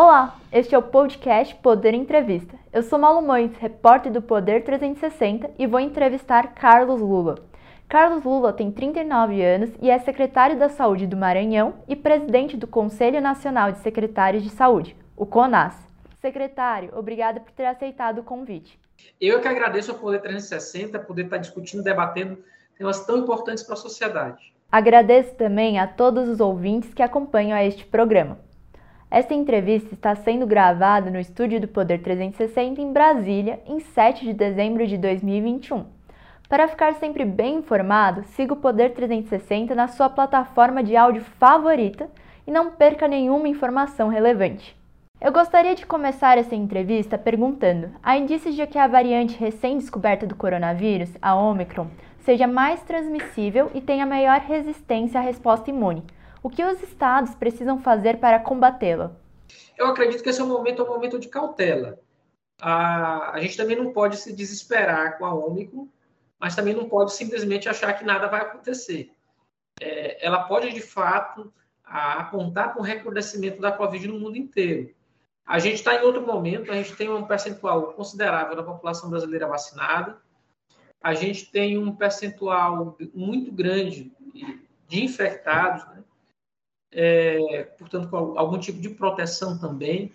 Olá, este é o podcast Poder Entrevista. Eu sou Malu Mães, repórter do Poder 360 e vou entrevistar Carlos Lula. Carlos Lula tem 39 anos e é secretário da Saúde do Maranhão e presidente do Conselho Nacional de Secretários de Saúde, o CONAS. Secretário, obrigada por ter aceitado o convite. Eu que agradeço ao Poder 360 poder estar discutindo, debatendo temas tão importantes para a sociedade. Agradeço também a todos os ouvintes que acompanham a este programa. Esta entrevista está sendo gravada no estúdio do Poder 360 em Brasília, em 7 de dezembro de 2021. Para ficar sempre bem informado, siga o Poder 360 na sua plataforma de áudio favorita e não perca nenhuma informação relevante. Eu gostaria de começar essa entrevista perguntando: há indícios de que a variante recém-descoberta do coronavírus, a Omicron, seja mais transmissível e tenha maior resistência à resposta imune. O que os estados precisam fazer para combatê-la? Eu acredito que esse é um momento, é um momento de cautela. A, a gente também não pode se desesperar com a Ômicron, mas também não pode simplesmente achar que nada vai acontecer. É, ela pode, de fato, a, apontar para o recrudescimento da Covid no mundo inteiro. A gente está em outro momento, a gente tem um percentual considerável da população brasileira vacinada, a gente tem um percentual muito grande de infectados, né? É, portanto, com algum tipo de proteção também,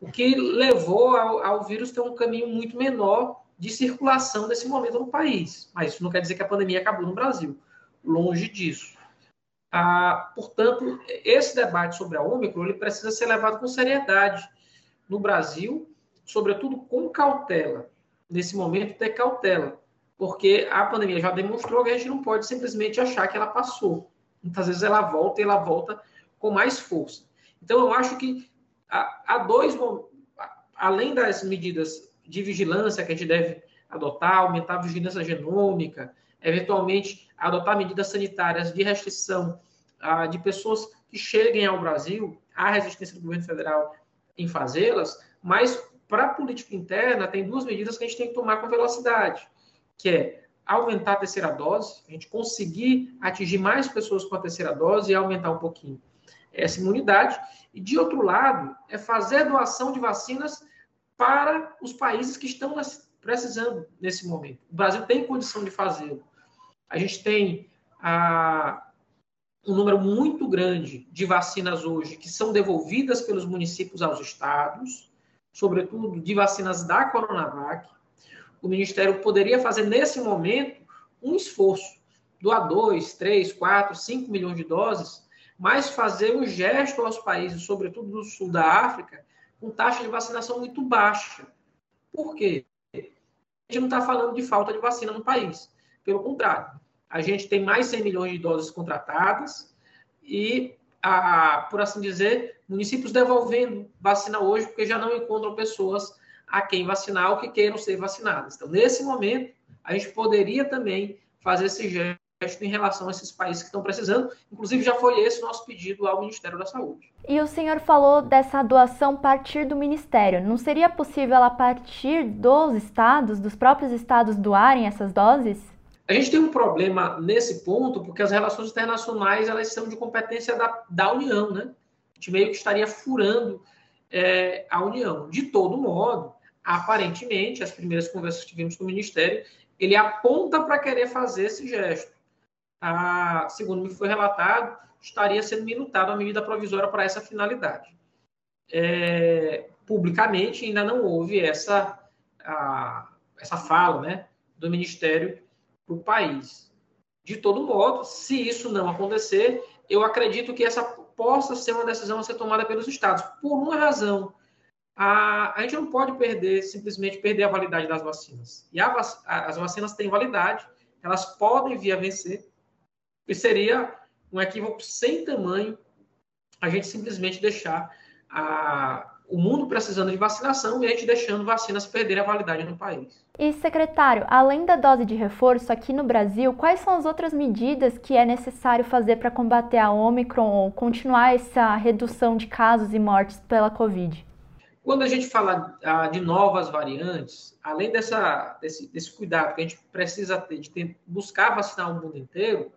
o que levou ao, ao, vírus ter um caminho muito menor de circulação nesse momento no país. Mas isso não quer dizer que a pandemia acabou no Brasil. Longe disso. Ah, portanto, esse debate sobre a Ômicron ele precisa ser levado com seriedade no Brasil, sobretudo com cautela. Nesse momento, ter cautela, porque a pandemia já demonstrou que a gente não pode simplesmente achar que ela passou muitas vezes ela volta e ela volta com mais força. Então, eu acho que há, dois, além das medidas de vigilância que a gente deve adotar, aumentar a vigilância genômica, eventualmente adotar medidas sanitárias de restrição ah, de pessoas que cheguem ao Brasil, há resistência do governo federal em fazê-las, mas para a política interna tem duas medidas que a gente tem que tomar com velocidade, que é aumentar a terceira dose, a gente conseguir atingir mais pessoas com a terceira dose e aumentar um pouquinho essa imunidade. E, de outro lado, é fazer doação de vacinas para os países que estão precisando nesse momento. O Brasil tem condição de fazê-lo. A gente tem ah, um número muito grande de vacinas hoje que são devolvidas pelos municípios aos estados, sobretudo de vacinas da Coronavac o Ministério poderia fazer nesse momento um esforço, doar 2, 3, 4, 5 milhões de doses, mas fazer um gesto aos países, sobretudo do sul da África, com taxa de vacinação muito baixa. Por quê? A gente não está falando de falta de vacina no país. Pelo contrário, a gente tem mais 100 milhões de doses contratadas e, a, por assim dizer, municípios devolvendo vacina hoje porque já não encontram pessoas a quem vacinar ou que queiram ser vacinados. Então, nesse momento, a gente poderia também fazer esse gesto em relação a esses países que estão precisando. Inclusive, já foi esse o nosso pedido ao Ministério da Saúde. E o senhor falou dessa doação partir do Ministério. Não seria possível ela partir dos estados, dos próprios estados doarem essas doses? A gente tem um problema nesse ponto, porque as relações internacionais elas são de competência da, da União, né? A gente meio que estaria furando é, a União. De todo modo, aparentemente, as primeiras conversas que tivemos com o Ministério, ele aponta para querer fazer esse gesto. Ah, segundo me foi relatado, estaria sendo minutado a medida provisória para essa finalidade. É, publicamente, ainda não houve essa, a, essa fala né, do Ministério para o país. De todo modo, se isso não acontecer, eu acredito que essa possa ser uma decisão a ser tomada pelos estados, por uma razão a, a gente não pode perder, simplesmente perder a validade das vacinas. E a, as vacinas têm validade, elas podem vir a vencer, e seria um equívoco sem tamanho a gente simplesmente deixar a, o mundo precisando de vacinação e a gente deixando vacinas perderem a validade no país. E, secretário, além da dose de reforço aqui no Brasil, quais são as outras medidas que é necessário fazer para combater a Omicron ou continuar essa redução de casos e mortes pela Covid? Quando a gente fala ah, de novas variantes, além dessa, desse, desse, cuidado que a gente precisa ter de ter, buscar vacinar o mundo inteiro,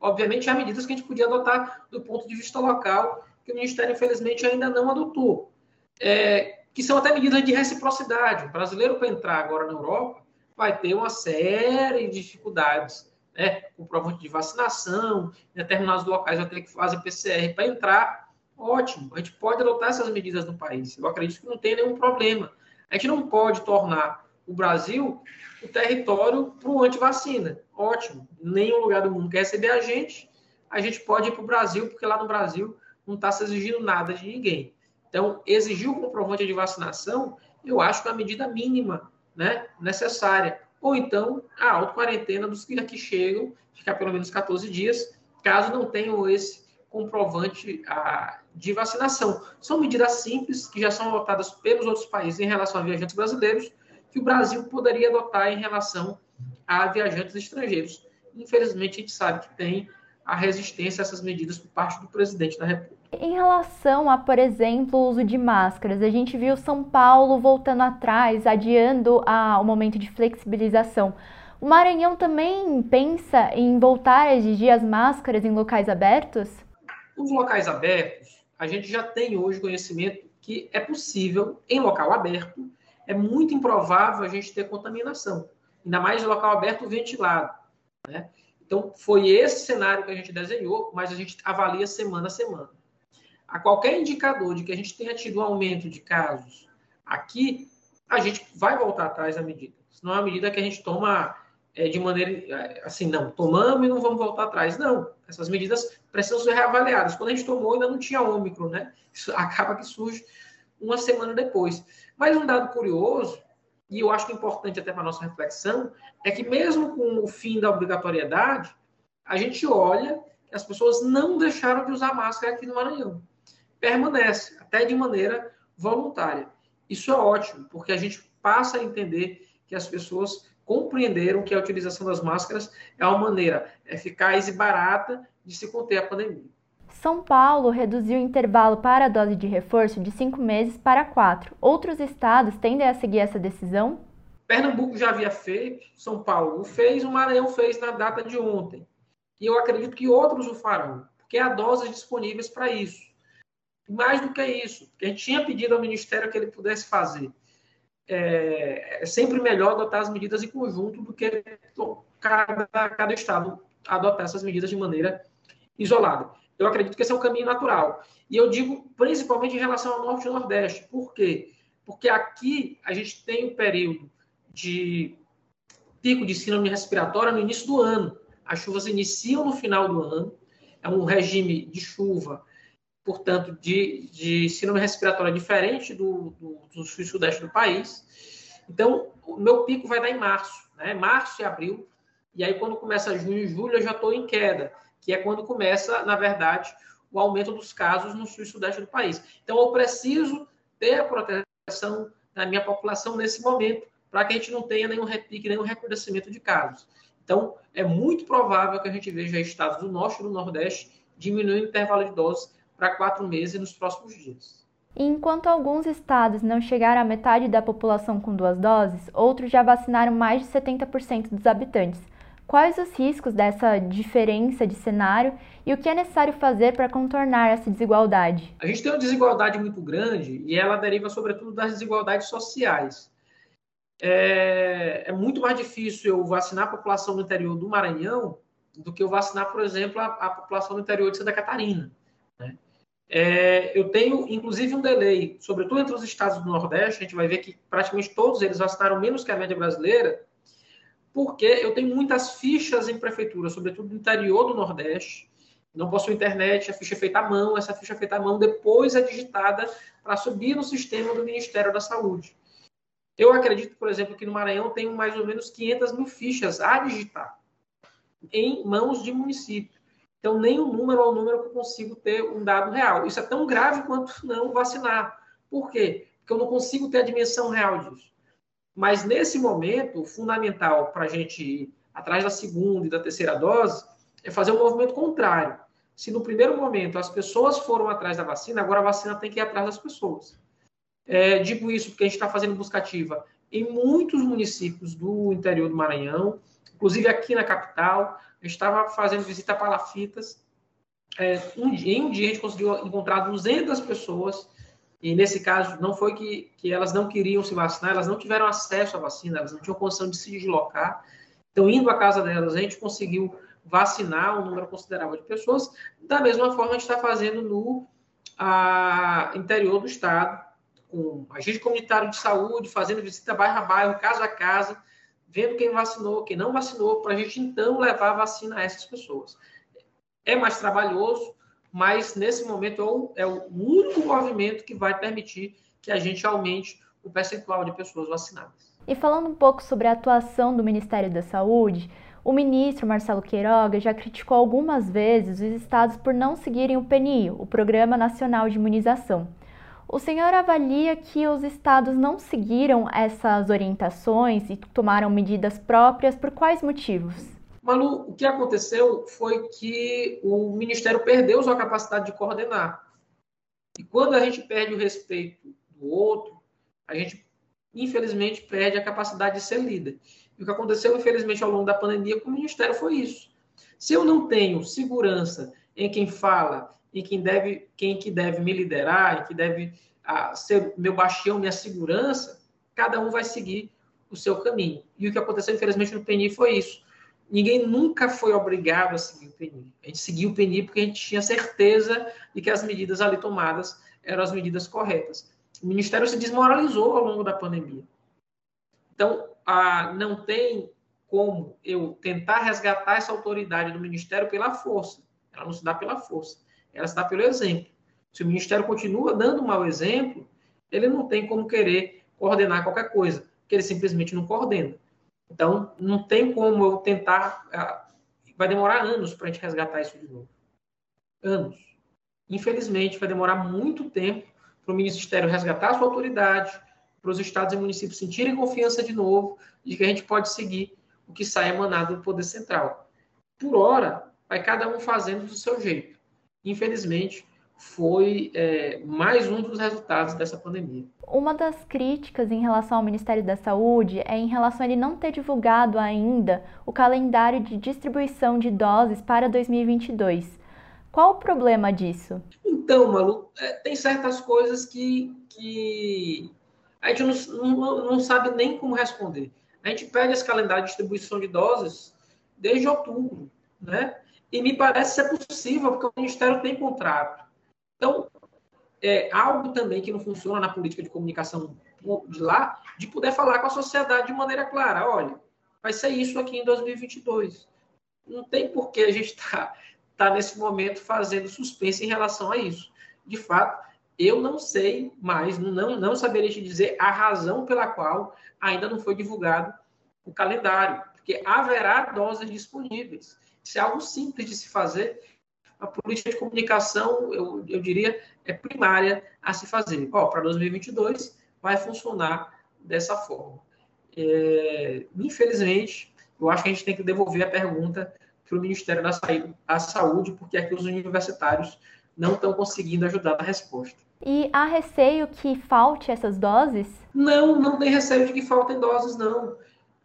obviamente há medidas que a gente podia adotar do ponto de vista local, que o Ministério, infelizmente, ainda não adotou. é, que são até medidas de reciprocidade. O brasileiro, para entrar agora na Europa, vai ter uma série de dificuldades, né? comprovante de vacinação, em determinados locais vai ter que fazer PCR para entrar. Ótimo, a gente pode adotar essas medidas no país. Eu acredito que não tem nenhum problema. A gente não pode tornar o Brasil o território para o antivacina. Ótimo. Nenhum lugar do mundo quer receber a gente. A gente pode ir para o Brasil, porque lá no Brasil não está se exigindo nada de ninguém. Então, exigir o comprovante de vacinação, eu acho que é uma medida mínima né, necessária. Ou então, a auto-quarentena dos que aqui chegam, ficar pelo menos 14 dias, caso não tenham esse comprovante a, de vacinação. São medidas simples que já são adotadas pelos outros países em relação a viajantes brasileiros, que o Brasil poderia adotar em relação a viajantes estrangeiros. Infelizmente, a gente sabe que tem a resistência a essas medidas por parte do presidente da República. Em relação a, por exemplo, o uso de máscaras, a gente viu São Paulo voltando atrás, adiando a, o momento de flexibilização. O Maranhão também pensa em voltar a exigir as máscaras em locais abertos? Os locais abertos, a gente já tem hoje conhecimento que é possível, em local aberto, é muito improvável a gente ter contaminação, ainda mais em local aberto ventilado. Né? Então, foi esse cenário que a gente desenhou, mas a gente avalia semana a semana. A qualquer indicador de que a gente tenha tido um aumento de casos aqui, a gente vai voltar atrás da medida. Não é uma medida que a gente toma é, de maneira é, assim, não, tomamos e não vamos voltar atrás. Não, essas medidas precisam ser reavaliadas. Quando a gente tomou, ainda não tinha ômicron, né? Isso acaba que surge uma semana depois. Mas um dado curioso, e eu acho é importante até para a nossa reflexão, é que mesmo com o fim da obrigatoriedade, a gente olha que as pessoas não deixaram de usar máscara aqui no Maranhão. Permanece, até de maneira voluntária. Isso é ótimo, porque a gente passa a entender que as pessoas compreenderam que a utilização das máscaras é uma maneira eficaz e barata de se conter a pandemia. São Paulo reduziu o intervalo para a dose de reforço de cinco meses para quatro. Outros estados tendem a seguir essa decisão? Pernambuco já havia feito, São Paulo fez, o Maranhão fez na data de ontem. E eu acredito que outros o farão, porque há doses disponíveis para isso. Mais do que isso, porque a gente tinha pedido ao Ministério que ele pudesse fazer. É, é sempre melhor adotar as medidas em conjunto do que cada, cada estado adotar essas medidas de maneira isolada. Eu acredito que esse é um caminho natural. E eu digo principalmente em relação ao Norte e Nordeste. Por quê? Porque aqui a gente tem um período de pico de síndrome respiratória no início do ano. As chuvas iniciam no final do ano. É um regime de chuva, portanto, de, de síndrome respiratória diferente do, do, do sul e sudeste do país. Então, o meu pico vai dar em março, né? Março e abril. E aí, quando começa junho e julho, eu já estou em queda que é quando começa, na verdade, o aumento dos casos no sul e sudeste do país. Então, eu preciso ter a proteção da minha população nesse momento, para que a gente não tenha nenhum repique, nenhum recrudescimento de casos. Então, é muito provável que a gente veja estados do norte e do nordeste diminuindo o intervalo de doses para quatro meses nos próximos dias. Enquanto alguns estados não chegaram à metade da população com duas doses, outros já vacinaram mais de 70% dos habitantes. Quais os riscos dessa diferença de cenário e o que é necessário fazer para contornar essa desigualdade? A gente tem uma desigualdade muito grande e ela deriva, sobretudo, das desigualdades sociais. É, é muito mais difícil eu vacinar a população do interior do Maranhão do que eu vacinar, por exemplo, a, a população do interior de Santa Catarina. Né? É, eu tenho, inclusive, um delay, sobretudo entre os estados do Nordeste, a gente vai ver que praticamente todos eles vacinaram menos que a média brasileira, porque eu tenho muitas fichas em prefeitura, sobretudo no interior do Nordeste. Não possui internet, a ficha é feita à mão, essa ficha é feita à mão depois é digitada para subir no sistema do Ministério da Saúde. Eu acredito, por exemplo, que no Maranhão tem mais ou menos 500 mil fichas a digitar em mãos de município. Então, nem o número é o número que eu consigo ter um dado real. Isso é tão grave quanto não vacinar. Por quê? Porque eu não consigo ter a dimensão real disso. Mas nesse momento, fundamental para a gente ir atrás da segunda e da terceira dose é fazer um movimento contrário. Se no primeiro momento as pessoas foram atrás da vacina, agora a vacina tem que ir atrás das pessoas. É, digo isso porque a gente está fazendo busca ativa em muitos municípios do interior do Maranhão, inclusive aqui na capital. Gente estava fazendo visita a palafitas. É, um, em um dia a gente conseguiu encontrar 200 pessoas E nesse caso, não foi que, que elas não queriam se vacinar, elas não tiveram acesso à vacina, elas não tinham condição de se deslocar. Então, indo à casa delas, a gente conseguiu vacinar um número considerável de pessoas. Da mesma forma, a gente está fazendo no a, interior do estado, com agente comunitário de saúde, fazendo visita bairro a bairro, casa a casa, vendo quem vacinou, quem não vacinou, para a gente então levar a vacina a essas pessoas. É mais trabalhoso, mas nesse momento é o, é o único movimento que vai permitir que a gente aumente o percentual de pessoas vacinadas. E falando um pouco sobre a atuação do Ministério da Saúde, o ministro Marcelo Queiroga já criticou algumas vezes os estados por não seguirem o PNI, o Programa Nacional de Imunização. O senhor avalia que os estados não seguiram essas orientações e tomaram medidas próprias por quais motivos? Malu, o que aconteceu foi que o Ministério perdeu sua capacidade de coordenar. E quando a gente perde o respeito do outro, a gente, infelizmente, perde a capacidade de ser líder. E o que aconteceu, infelizmente, ao longo da pandemia com o Ministério foi isso. Se eu não tenho segurança em quem fala, em quem deve, quem que deve me liderar, em que deve a, ser meu bastião, minha segurança, cada um vai seguir o seu caminho. E o que aconteceu, infelizmente, no PNI foi isso. Ninguém nunca foi obrigado a seguir o PNI. A gente seguiu o PNI porque a gente tinha certeza de que as medidas ali tomadas eram as medidas corretas. O Ministério se desmoralizou ao longo da pandemia. Então, ah, não tem como eu tentar resgatar essa autoridade do Ministério pela força. Ela não se dá pela força, ela dá pelo exemplo. Se o Ministério continua dando um mau exemplo, ele não tem como querer coordenar qualquer coisa, porque ele simplesmente não coordena. Então, não tem como eu tentar. Ah, vai demorar anos para a gente resgatar isso de novo. Anos. Infelizmente, vai demorar muito tempo para o Ministério resgatar a sua autoridade, para os estados e municípios sentirem confiança de novo de que a gente pode seguir o que sai emanado do Poder Central. Por hora, vai cada um fazendo do seu jeito. Infelizmente, foi é, mais um dos resultados dessa pandemia. Uma das críticas em relação ao Ministério da Saúde é em relação a ele não ter divulgado ainda o calendário de distribuição de doses para 2022. Qual o problema disso? Então, Malu, é, tem certas coisas que, que a gente não, não, não sabe nem como responder. A gente pede esse calendário de distribuição de doses desde outubro, né? E me parece ser possível, porque o Ministério tem contrato. Então, é algo também que não funciona na política de comunicação de lá, de poder falar com a sociedade de maneira clara. Olha, vai ser isso aqui em 2022. Não tem por que a gente estar tá, tá nesse momento fazendo suspense em relação a isso. De fato, eu não sei mais, não, não saberia te dizer a razão pela qual ainda não foi divulgado o calendário, porque haverá doses disponíveis. Isso é algo simples de se fazer. A política de comunicação, eu, eu diria, é primária a se fazer. Ó, para 2022 vai funcionar dessa forma. É, infelizmente, eu acho que a gente tem que devolver a pergunta para o Ministério da Saúde, porque aqui os universitários não estão conseguindo ajudar na resposta. E há receio que falte essas doses? Não, não tem receio de que faltem doses, não.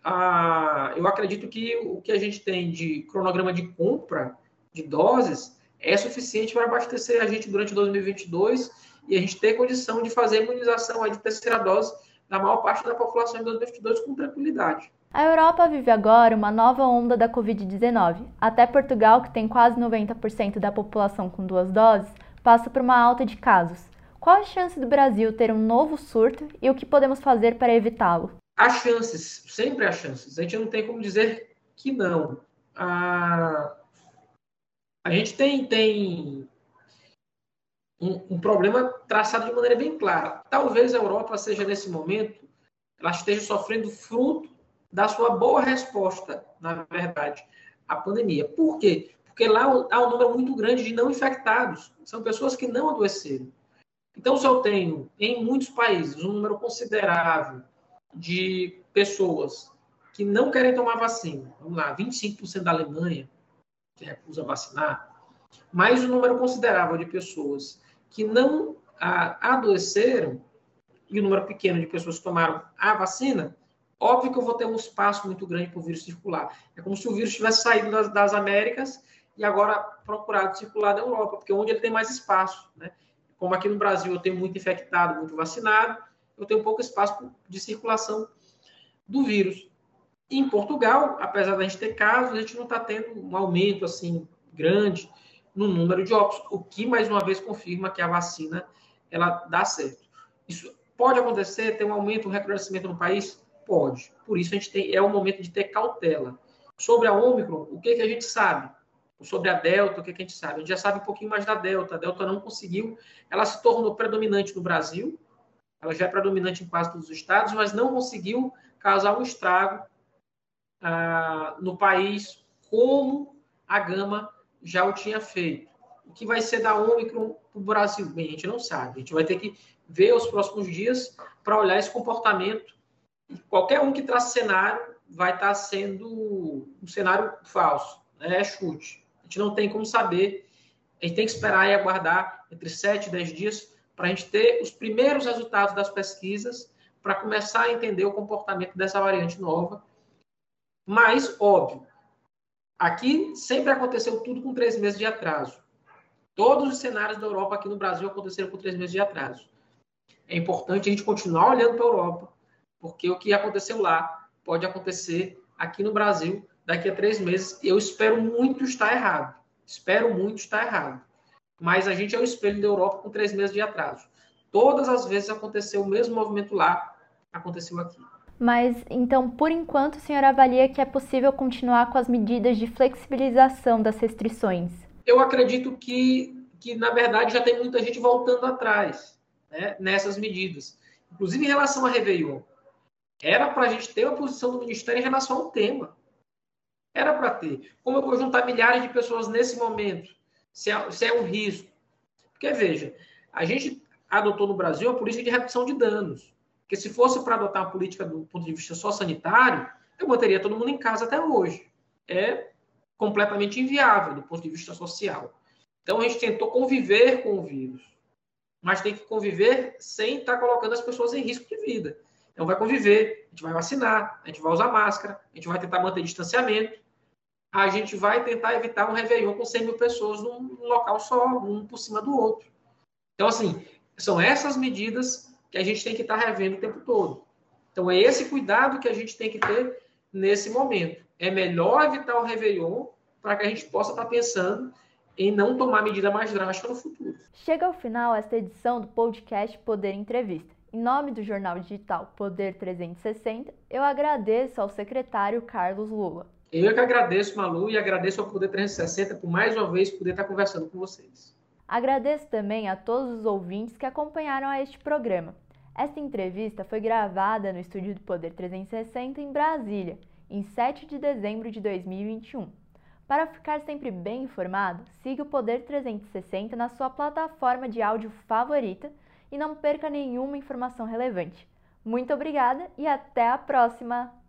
Ah, eu acredito que o que a gente tem de cronograma de compra de doses é suficiente para abastecer a gente durante 2022 e a gente ter condição de fazer a imunização de terceira dose da maior parte da população em 2022 com tranquilidade. A Europa vive agora uma nova onda da Covid-19. Até Portugal, que tem quase 90% da população com duas doses, passa por uma alta de casos. Qual a chance do Brasil ter um novo surto e o que podemos fazer para evitá-lo? Há chances, sempre há chances. A gente não tem como dizer que não. A, a gente tem, tem um, um, problema traçado de maneira bem clara. Talvez a Europa seja, nesse momento, ela esteja sofrendo fruto da sua boa resposta, na verdade, à pandemia. Por quê? Porque lá há um número muito grande de não infectados. São pessoas que não adoeceram. Então, se eu tenho em muitos países um número considerável de pessoas que não querem tomar vacina, vamos lá, 25% da Alemanha que recusa vacinar, mais um número considerável de pessoas que não a, adoeceram e um número pequeno de pessoas que tomaram a vacina, óbvio que eu vou ter um espaço muito grande para o vírus circular. É como se o vírus tivesse saído das, das Américas e agora procurado circular na Europa, porque é onde ele tem mais espaço, né? como aqui no Brasil eu tenho muito infectado, muito vacinado, eu tenho pouco espaço de circulação do vírus. em Portugal, apesar da gente ter casos, a gente não está tendo um aumento assim grande no número de óbitos, o que mais uma vez confirma que a vacina ela dá certo. Isso pode acontecer, ter um aumento, um recrudescimento no país? Pode. Por isso a gente tem, é o momento de ter cautela. Sobre a Ômicron, o que, que a gente sabe? Sobre a Delta, o que, que a gente sabe? A gente já sabe um pouquinho mais da Delta. A Delta não conseguiu, ela se tornou predominante no Brasil, ela já é predominante em quase todos os estados, mas não conseguiu causar um estrago ah, no país como a Gama já o tinha feito. O que vai ser da Omicron para o Brasil? Bem, a gente não sabe. A gente vai ter que ver os próximos dias para olhar esse comportamento. E qualquer um que traz cenário vai estar tá sendo um cenário falso, né? é chute. A gente não tem como saber. A gente tem que esperar e aguardar entre 7 e 10 dias para a gente ter os primeiros resultados das pesquisas para começar a entender o comportamento dessa variante nova. Mas, óbvio, Aqui sempre aconteceu tudo com três meses de atraso. Todos os cenários da Europa aqui no Brasil aconteceram com três meses de atraso. É importante a gente continuar olhando para a Europa, porque o que aconteceu lá pode acontecer aqui no Brasil daqui a três meses. Eu espero muito estar errado. Espero muito estar errado. Mas a gente é o espelho da Europa com três meses de atraso. Todas as vezes aconteceu o mesmo movimento lá, aconteceu aqui. Mas então, por enquanto, o senhor avalia que é possível continuar com as medidas de flexibilização das restrições? Eu acredito que, que na verdade, já tem muita gente voltando atrás né, nessas medidas. Inclusive em relação a Réveillon. Era para a gente ter uma posição do Ministério em relação ao tema. Era para ter. Como eu vou juntar milhares de pessoas nesse momento? Se é, se é um risco. Porque, veja, a gente adotou no Brasil a política de redução de danos. Porque se fosse para adotar uma política do ponto de vista só sanitário, eu manteria todo mundo em casa até hoje. É completamente inviável do ponto de vista social. Então a gente tentou conviver com o vírus, mas tem que conviver sem estar colocando as pessoas em risco de vida. Então vai conviver, a gente vai vacinar, a gente vai usar máscara, a gente vai tentar manter distanciamento, a gente vai tentar evitar um Réveillon com 100 mil pessoas num local só, um por cima do outro. Então, assim, são essas medidas que a gente tem que estar tá revendo o tempo todo. Então, é esse cuidado que a gente tem que ter nesse momento. É melhor evitar o Réveillon para que a gente possa estar tá pensando em não tomar medida mais drástica no futuro. Chega ao final esta edição do podcast Poder Entrevista. Em nome do jornal digital Poder 360, eu agradeço ao secretário Carlos Lula. Eu que agradeço, Malu, e agradeço ao Poder 360 por mais uma vez poder estar conversando com vocês. Agradeço também a todos os ouvintes que acompanharam a este programa. Esta entrevista foi gravada no estúdio do Poder 360 em Brasília, em 7 de dezembro de 2021. Para ficar sempre bem informado, siga o Poder 360 na sua plataforma de áudio favorita e não perca nenhuma informação relevante. Muito obrigada e até a próxima!